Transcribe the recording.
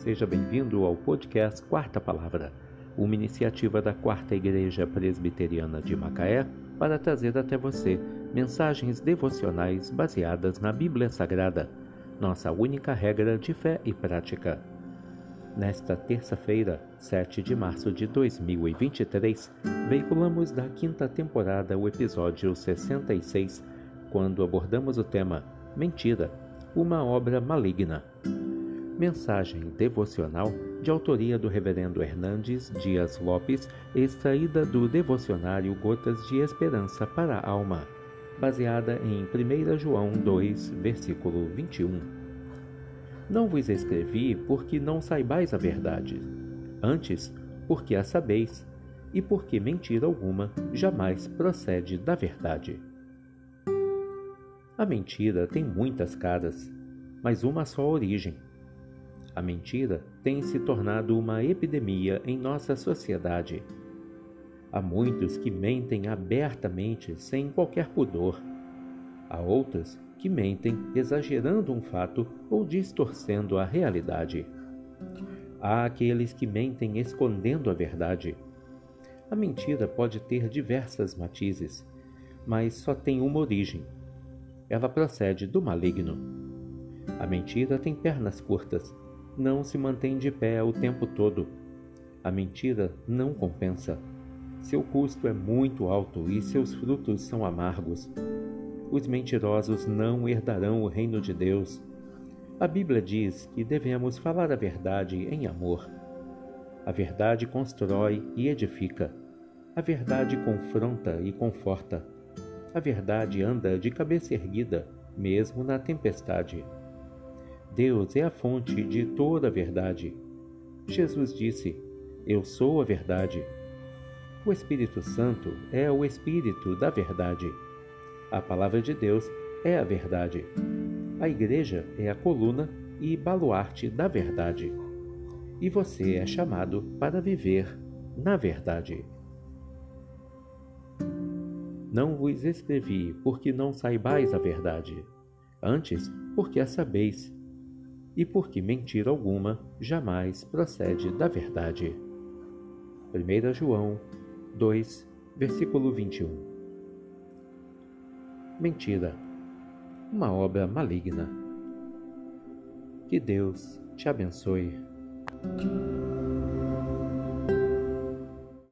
Seja bem-vindo ao podcast Quarta Palavra, uma iniciativa da Quarta Igreja Presbiteriana de Macaé para trazer até você mensagens devocionais baseadas na Bíblia Sagrada, nossa única regra de fé e prática. Nesta terça-feira, 7 de março de 2023, veiculamos da quinta temporada o episódio 66, quando abordamos o tema Mentira, uma obra maligna. Mensagem devocional de autoria do Reverendo Hernandes Dias Lopes, extraída do devocionário Gotas de Esperança para a Alma, baseada em 1 João 2, versículo 21. Não vos escrevi porque não saibais a verdade, antes porque a sabeis, e porque mentira alguma jamais procede da verdade. A mentira tem muitas caras, mas uma só origem a mentira tem se tornado uma epidemia em nossa sociedade. Há muitos que mentem abertamente sem qualquer pudor. Há outros que mentem exagerando um fato ou distorcendo a realidade. Há aqueles que mentem escondendo a verdade. A mentira pode ter diversas matizes, mas só tem uma origem. Ela procede do maligno. A mentira tem pernas curtas não se mantém de pé o tempo todo. A mentira não compensa. Seu custo é muito alto e seus frutos são amargos. Os mentirosos não herdarão o reino de Deus. A Bíblia diz que devemos falar a verdade em amor. A verdade constrói e edifica. A verdade confronta e conforta. A verdade anda de cabeça erguida, mesmo na tempestade. Deus é a fonte de toda a verdade. Jesus disse: Eu sou a verdade. O Espírito Santo é o Espírito da verdade. A palavra de Deus é a verdade. A igreja é a coluna e baluarte da verdade. E você é chamado para viver na verdade. Não vos escrevi porque não saibais a verdade, antes porque a sabeis e porque mentira alguma jamais procede da verdade. 1 João 2, versículo 21. Mentira, uma obra maligna. Que Deus te abençoe.